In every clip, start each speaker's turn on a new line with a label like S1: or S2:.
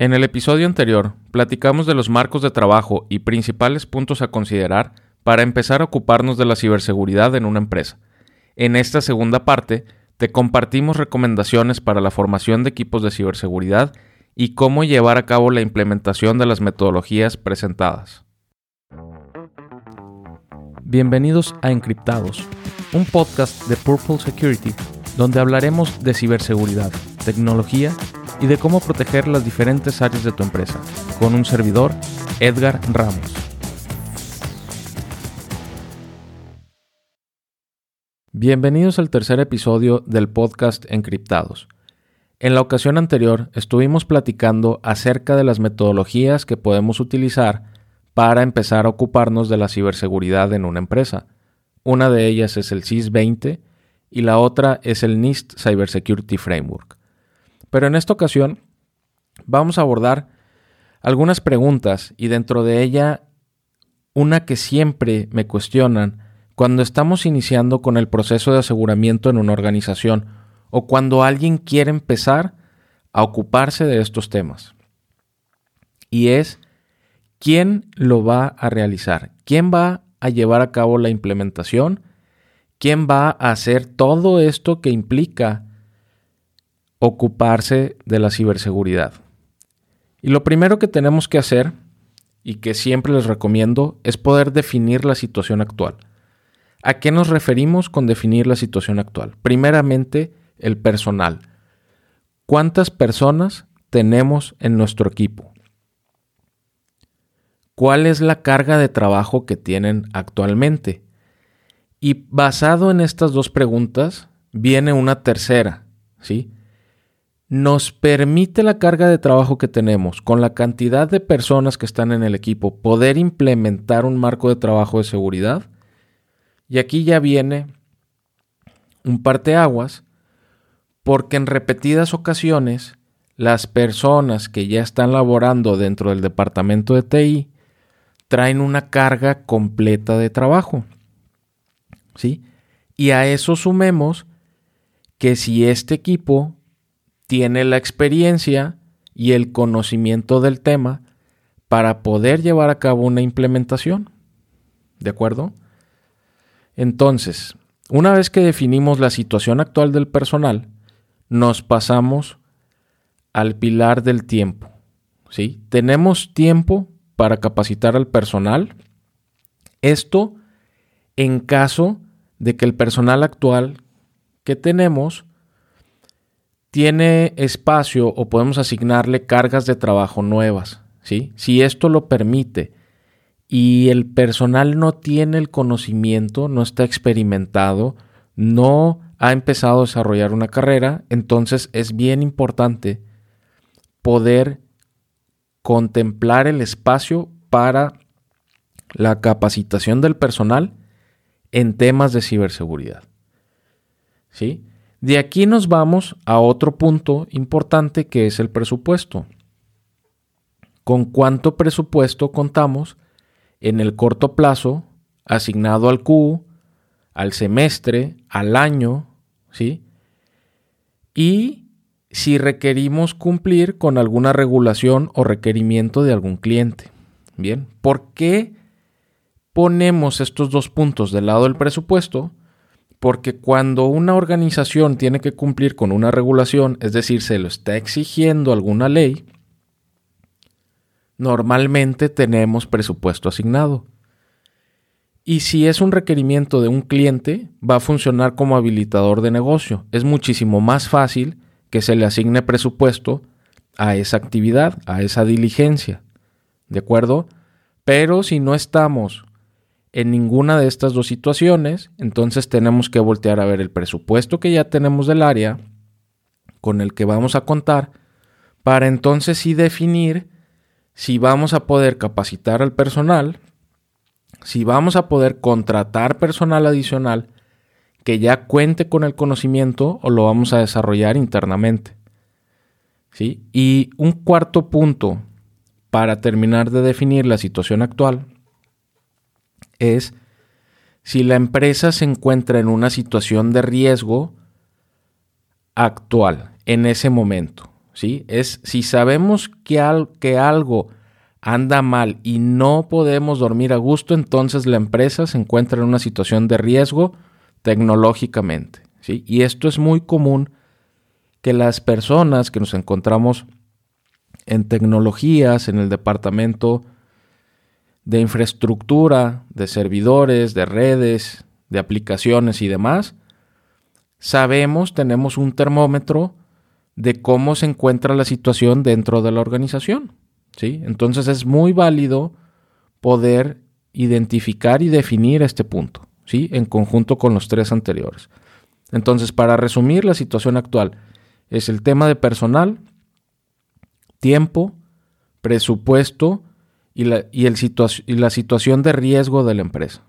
S1: En el episodio anterior platicamos de los marcos de trabajo y principales puntos a considerar para empezar a ocuparnos de la ciberseguridad en una empresa. En esta segunda parte te compartimos recomendaciones para la formación de equipos de ciberseguridad y cómo llevar a cabo la implementación de las metodologías presentadas. Bienvenidos a Encriptados, un podcast de Purple Security donde hablaremos de ciberseguridad, tecnología y de cómo proteger las diferentes áreas de tu empresa, con un servidor, Edgar Ramos. Bienvenidos al tercer episodio del podcast Encriptados. En la ocasión anterior estuvimos platicando acerca de las metodologías que podemos utilizar para empezar a ocuparnos de la ciberseguridad en una empresa. Una de ellas es el CIS 20 y la otra es el NIST Cybersecurity Framework. Pero en esta ocasión vamos a abordar algunas preguntas y dentro de ella una que siempre me cuestionan cuando estamos iniciando con el proceso de aseguramiento en una organización o cuando alguien quiere empezar a ocuparse de estos temas. Y es, ¿quién lo va a realizar? ¿Quién va a llevar a cabo la implementación? ¿Quién va a hacer todo esto que implica ocuparse de la ciberseguridad? Y lo primero que tenemos que hacer, y que siempre les recomiendo, es poder definir la situación actual. ¿A qué nos referimos con definir la situación actual? Primeramente, el personal. ¿Cuántas personas tenemos en nuestro equipo? ¿Cuál es la carga de trabajo que tienen actualmente? Y basado en estas dos preguntas, viene una tercera, ¿sí? Nos permite la carga de trabajo que tenemos con la cantidad de personas que están en el equipo poder implementar un marco de trabajo de seguridad. Y aquí ya viene un parteaguas, porque en repetidas ocasiones las personas que ya están laborando dentro del departamento de TI traen una carga completa de trabajo. ¿sí? Y a eso sumemos que si este equipo tiene la experiencia y el conocimiento del tema para poder llevar a cabo una implementación. ¿De acuerdo? Entonces, una vez que definimos la situación actual del personal, nos pasamos al pilar del tiempo. ¿sí? Tenemos tiempo para capacitar al personal. Esto en caso de que el personal actual que tenemos tiene espacio o podemos asignarle cargas de trabajo nuevas, ¿sí? Si esto lo permite y el personal no tiene el conocimiento, no está experimentado, no ha empezado a desarrollar una carrera, entonces es bien importante poder contemplar el espacio para la capacitación del personal en temas de ciberseguridad. ¿Sí? De aquí nos vamos a otro punto importante que es el presupuesto. ¿Con cuánto presupuesto contamos en el corto plazo asignado al Q, al semestre, al año, ¿sí? Y si requerimos cumplir con alguna regulación o requerimiento de algún cliente. Bien, ¿por qué ponemos estos dos puntos del lado del presupuesto, porque cuando una organización tiene que cumplir con una regulación, es decir, se lo está exigiendo alguna ley, normalmente tenemos presupuesto asignado. Y si es un requerimiento de un cliente, va a funcionar como habilitador de negocio. Es muchísimo más fácil que se le asigne presupuesto a esa actividad, a esa diligencia. ¿De acuerdo? Pero si no estamos en ninguna de estas dos situaciones, entonces tenemos que voltear a ver el presupuesto que ya tenemos del área con el que vamos a contar para entonces sí definir si vamos a poder capacitar al personal, si vamos a poder contratar personal adicional que ya cuente con el conocimiento o lo vamos a desarrollar internamente. ¿Sí? Y un cuarto punto para terminar de definir la situación actual es si la empresa se encuentra en una situación de riesgo actual, en ese momento. ¿sí? Es si sabemos que, que algo anda mal y no podemos dormir a gusto, entonces la empresa se encuentra en una situación de riesgo tecnológicamente. ¿sí? Y esto es muy común que las personas que nos encontramos en tecnologías, en el departamento de infraestructura, de servidores, de redes, de aplicaciones y demás, sabemos, tenemos un termómetro de cómo se encuentra la situación dentro de la organización. ¿sí? Entonces es muy válido poder identificar y definir este punto, ¿sí? en conjunto con los tres anteriores. Entonces, para resumir la situación actual, es el tema de personal, tiempo, presupuesto y la, y el y la situación de riesgo de la empresa.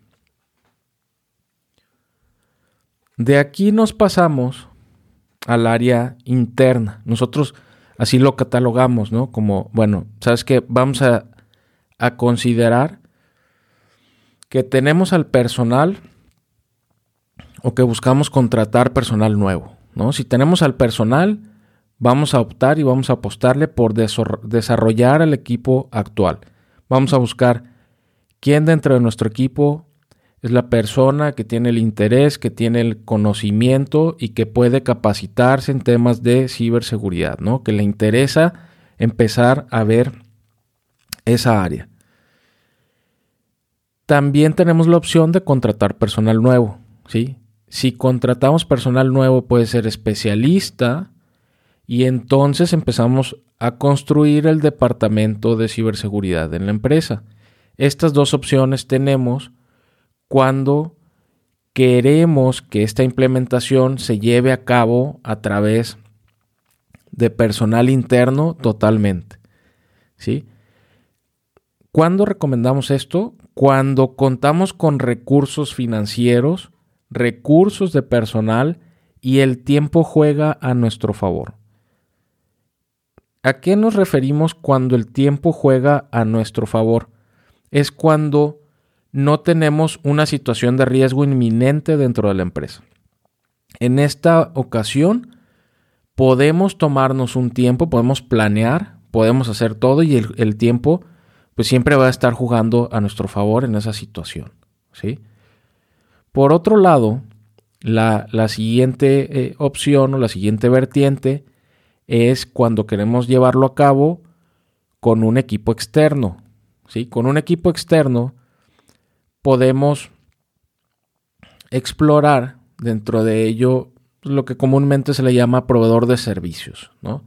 S1: De aquí nos pasamos al área interna. Nosotros así lo catalogamos, ¿no? Como, bueno, ¿sabes qué? Vamos a, a considerar que tenemos al personal o que buscamos contratar personal nuevo, ¿no? Si tenemos al personal, vamos a optar y vamos a apostarle por desarrollar el equipo actual. Vamos a buscar quién dentro de nuestro equipo es la persona que tiene el interés, que tiene el conocimiento y que puede capacitarse en temas de ciberseguridad, ¿no? Que le interesa empezar a ver esa área. También tenemos la opción de contratar personal nuevo, ¿sí? Si contratamos personal nuevo puede ser especialista y entonces empezamos a construir el departamento de ciberseguridad en la empresa. Estas dos opciones tenemos cuando queremos que esta implementación se lleve a cabo a través de personal interno totalmente. ¿Sí? ¿Cuándo recomendamos esto? Cuando contamos con recursos financieros, recursos de personal y el tiempo juega a nuestro favor. ¿A qué nos referimos cuando el tiempo juega a nuestro favor? Es cuando no tenemos una situación de riesgo inminente dentro de la empresa. En esta ocasión podemos tomarnos un tiempo, podemos planear, podemos hacer todo y el, tiempo pues siempre va a estar jugando a nuestro favor en esa situación. ¿sí? Por otro lado, la, siguiente eh, opción o la siguiente vertiente es cuando queremos llevarlo a cabo con un equipo externo. ¿sí? Con un equipo externo podemos explorar dentro de ello lo que comúnmente se le llama proveedor de servicios. ¿no?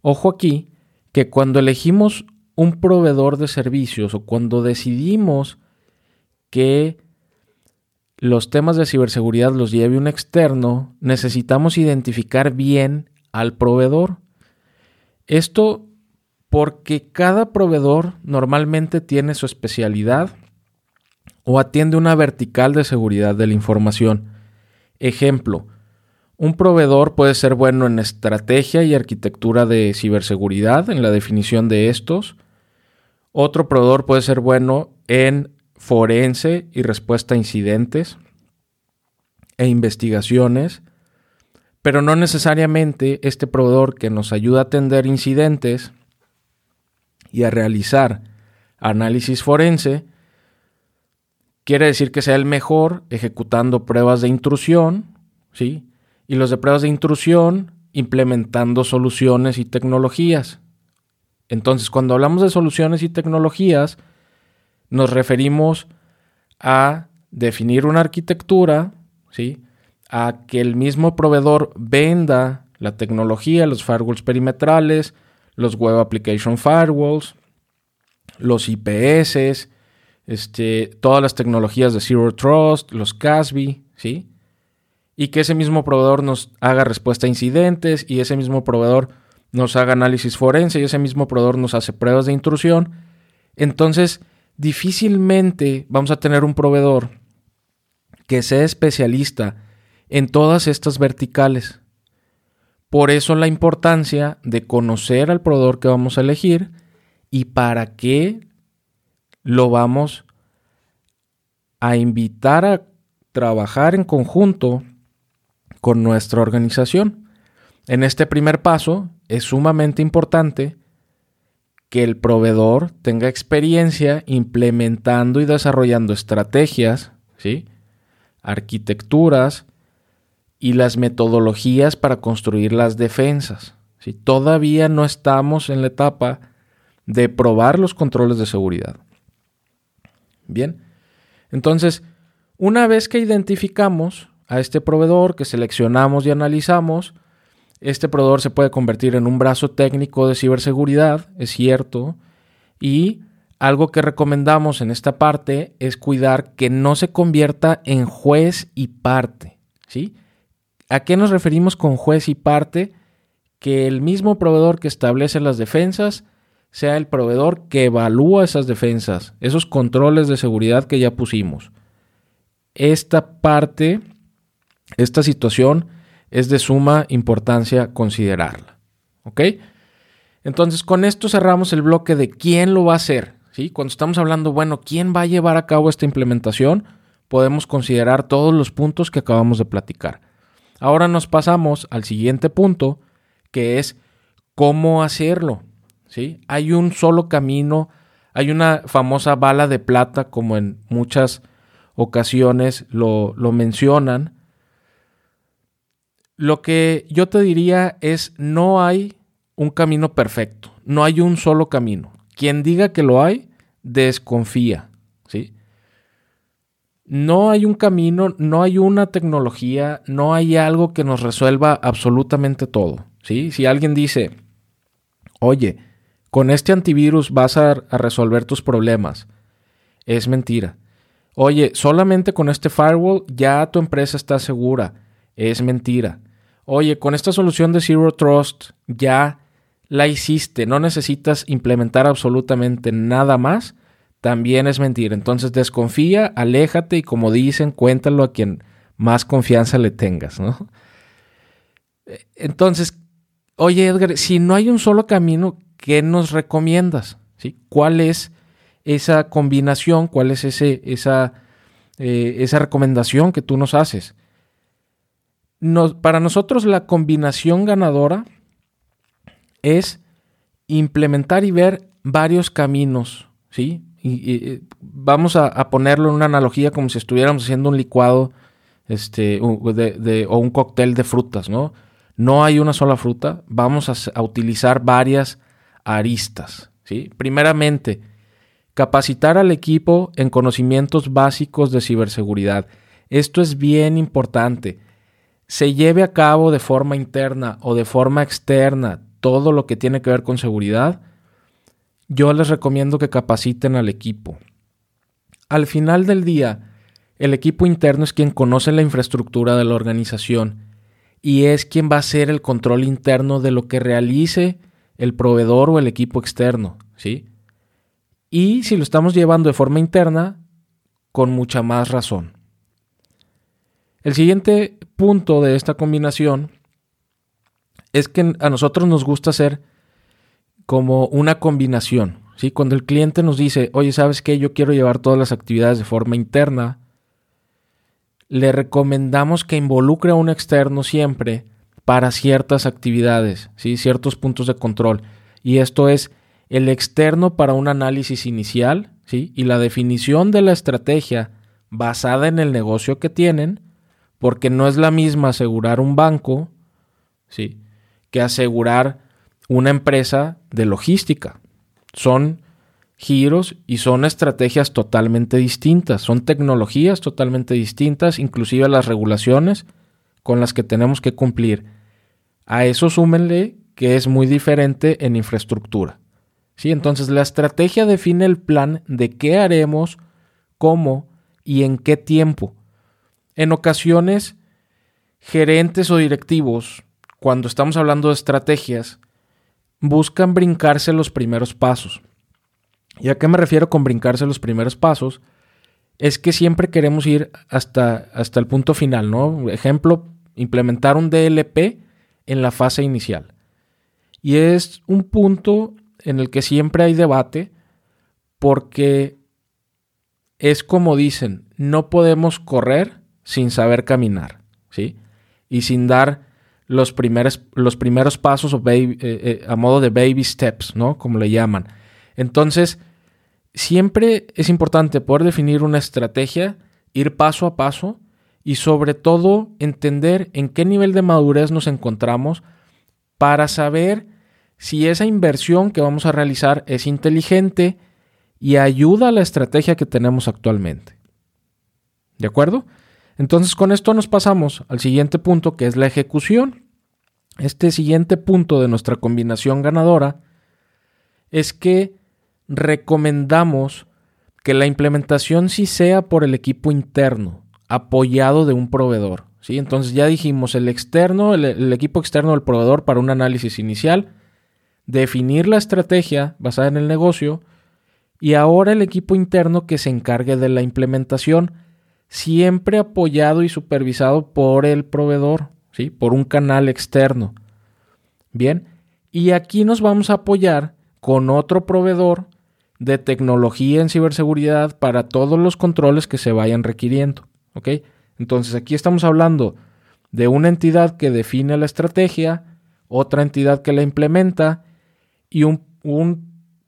S1: Ojo aquí que cuando elegimos un proveedor de servicios o cuando decidimos que los temas de ciberseguridad los lleve un externo, necesitamos identificar bien al proveedor. Esto porque cada proveedor normalmente tiene su especialidad o atiende una vertical de seguridad de la información. Ejemplo, un proveedor puede ser bueno en estrategia y arquitectura de ciberseguridad, en la definición de estos. Otro proveedor puede ser bueno en forense y respuesta a incidentes e investigaciones, pero no necesariamente este proveedor que nos ayuda a atender incidentes y a realizar análisis forense quiere decir que sea el mejor ejecutando pruebas de intrusión, ¿sí? Y los de pruebas de intrusión implementando soluciones y tecnologías. Entonces, cuando hablamos de soluciones y tecnologías, nos referimos a definir una arquitectura, ¿sí? A que el mismo proveedor venda la tecnología, los firewalls perimetrales, los Web Application Firewalls, los IPS, este, todas las tecnologías de Zero Trust, los CASB, ¿sí? Y que ese mismo proveedor nos haga respuesta a incidentes y ese mismo proveedor nos haga análisis forense y ese mismo proveedor nos hace pruebas de intrusión. Entonces, difícilmente vamos a tener un proveedor que sea especialista en todas estas verticales. Por eso la importancia de conocer al proveedor que vamos a elegir y para qué lo vamos a invitar a trabajar en conjunto con nuestra organización. En este primer paso, es sumamente importante que el proveedor tenga experiencia implementando y desarrollando estrategias, ¿sí? arquitecturas y las metodologías para construir las defensas. Si Todavía no estamos en la etapa de probar los controles de seguridad. Bien, entonces, una vez que identificamos a este proveedor, que seleccionamos y analizamos, este proveedor se puede convertir en un brazo técnico de ciberseguridad, es cierto, y algo que recomendamos en esta parte es cuidar que no se convierta en juez y parte, ¿sí? ¿A qué nos referimos con juez y parte? Que el mismo proveedor que establece las defensas sea el proveedor que evalúa esas defensas, esos controles de seguridad que ya pusimos. Esta parte, esta situación es de suma importancia considerarla. ¿Ok? Entonces, con esto cerramos el bloque de quién lo va a hacer. ¿sí? Cuando estamos hablando, bueno, ¿quién va a llevar a cabo esta implementación? Podemos considerar todos los puntos que acabamos de platicar. Ahora nos pasamos al siguiente punto, que es cómo hacerlo. ¿sí? Hay un solo camino, hay una famosa bala de plata, como en muchas ocasiones lo, lo mencionan, lo que yo te diría es no hay un camino perfecto, no hay un solo camino. Quien diga que lo hay, desconfía. No hay un camino, no hay una tecnología, no hay algo que nos resuelva absolutamente todo, ¿sí? Si alguien dice, oye, con este antivirus vas a, a resolver tus problemas, es mentira. Oye, solamente con este firewall ya tu empresa está segura, es mentira oye, con esta solución de Zero Trust ya la hiciste, no necesitas implementar absolutamente nada más, también es mentira. Entonces desconfía, aléjate y como dicen, cuéntalo a quien más confianza le tengas, ¿no? Entonces, oye Edgar, si no hay un solo camino, ¿qué nos recomiendas? ¿Sí? ¿Cuál es esa combinación? ¿Cuál es ese, esa, eh, esa recomendación que tú nos haces? para nosotros la combinación ganadora es implementar y ver varios caminos, ¿sí? Y, vamos a, ponerlo en una analogía como si estuviéramos haciendo un licuado este, o un cóctel de frutas, ¿no? No hay una sola fruta, vamos a, a utilizar varias aristas, ¿sí? Primeramente, capacitar al equipo en conocimientos básicos de ciberseguridad. Esto es bien importante se lleve a cabo de forma interna o de forma externa todo lo que tiene que ver con seguridad, yo les recomiendo que capaciten al equipo. Al final del día, el equipo interno es quien conoce la infraestructura de la organización y es quien va a hacer el control interno de lo que realice el proveedor o el equipo externo, ¿sí? Y si lo estamos llevando de forma interna, con mucha más razón. El siguiente punto de esta combinación es que a nosotros nos gusta hacer como una combinación. ¿sí? Cuando el cliente nos dice, oye, ¿sabes qué? Yo quiero llevar todas las actividades de forma interna, le recomendamos que involucre a un externo siempre para ciertas actividades, ¿sí? ciertos puntos de control. Y esto es el externo para un análisis inicial ¿sí? y la definición de la estrategia basada en el negocio que tienen porque no es la misma asegurar un banco, ¿sí? Que asegurar una empresa de logística. Son giros y son estrategias totalmente distintas, son tecnologías totalmente distintas, inclusive las regulaciones con las que tenemos que cumplir. A eso súmenle que es muy diferente en infraestructura. ¿Sí? Entonces la estrategia define el plan de qué haremos, cómo y en qué tiempo. En ocasiones, gerentes o directivos, cuando estamos hablando de estrategias, buscan brincarse los primeros pasos. ¿Y a qué me refiero con brincarse los primeros pasos? Es que siempre queremos ir hasta, hasta el punto final, ¿no? Ejemplo, implementar un DLP en la fase inicial. Y es un punto en el que siempre hay debate porque es como dicen, no podemos correr sin saber caminar, ¿sí? Y sin dar los primeros, los primeros pasos eh, eh, a modo de baby steps, ¿no? Como le llaman. Entonces, siempre es importante poder definir una estrategia, ir paso a paso y sobre todo entender en qué nivel de madurez nos encontramos para saber si esa inversión que vamos a realizar es inteligente y ayuda a la estrategia que tenemos actualmente. ¿De acuerdo? Entonces con esto nos pasamos al siguiente punto que es la ejecución. Este siguiente punto de nuestra combinación ganadora es que recomendamos que la implementación sí sea por el equipo interno, apoyado de un proveedor. ¿sí? Entonces ya dijimos el externo, el, equipo externo del proveedor para un análisis inicial, definir la estrategia basada en el negocio y ahora el equipo interno que se encargue de la implementación siempre apoyado y supervisado por el proveedor, ¿sí? por un canal externo. Bien, y aquí nos vamos a apoyar con otro proveedor de tecnología en ciberseguridad para todos los controles que se vayan requiriendo. ¿ok? Entonces aquí estamos hablando de una entidad que define la estrategia, otra entidad que la implementa y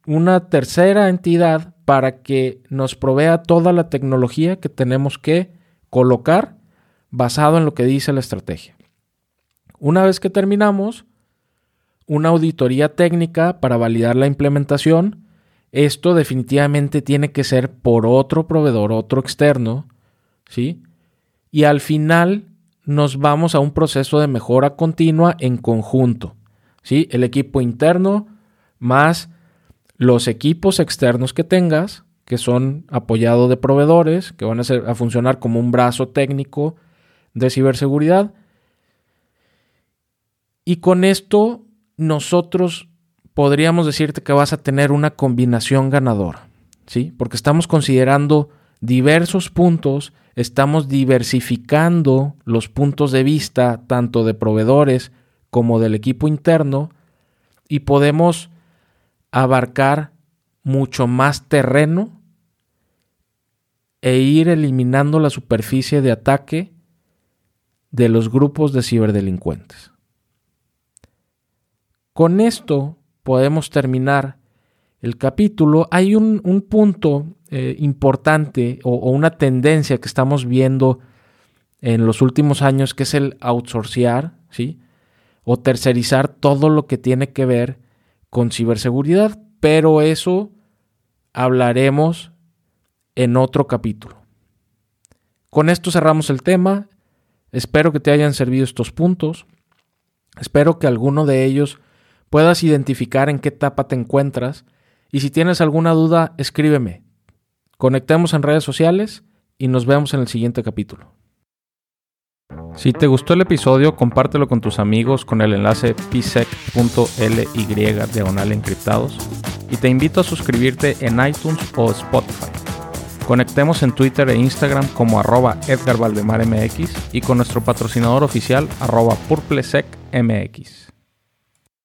S1: una tercera entidad para que nos provea toda la tecnología que tenemos que colocar basado en lo que dice la estrategia. Una vez que terminamos, una auditoría técnica para validar la implementación. Esto definitivamente tiene que ser por otro proveedor, otro externo, ¿sí? Y al final nos vamos a un proceso de mejora continua en conjunto, ¿sí? El equipo interno más los equipos externos que tengas, que son apoyados de proveedores, que van a, ser, a funcionar como un brazo técnico de ciberseguridad. Y con esto nosotros podríamos decirte que vas a tener una combinación ganadora, ¿sí? Porque estamos considerando diversos puntos, estamos diversificando los puntos de vista tanto de proveedores como del equipo interno y podemos abarcar mucho más terreno e ir eliminando la superficie de ataque de los grupos de ciberdelincuentes. Con esto podemos terminar el capítulo. Hay un, punto eh, importante o, o, una tendencia que estamos viendo en los últimos años que es el outsourcear, ¿sí? O tercerizar todo lo que tiene que ver con ciberseguridad, pero eso hablaremos en otro capítulo. Con esto cerramos el tema. Espero que te hayan servido estos puntos. Espero que alguno de ellos puedas identificar en qué etapa te encuentras y si tienes alguna duda, escríbeme. Conectemos en redes sociales y nos vemos en el siguiente capítulo. Si te gustó el episodio, compártelo con tus amigos con el enlace psec.ly diagonal encriptados y te invito a suscribirte en iTunes o Spotify. Conectemos en Twitter e Instagram como arroba Edgar y con nuestro patrocinador oficial arroba PurpleSecMX.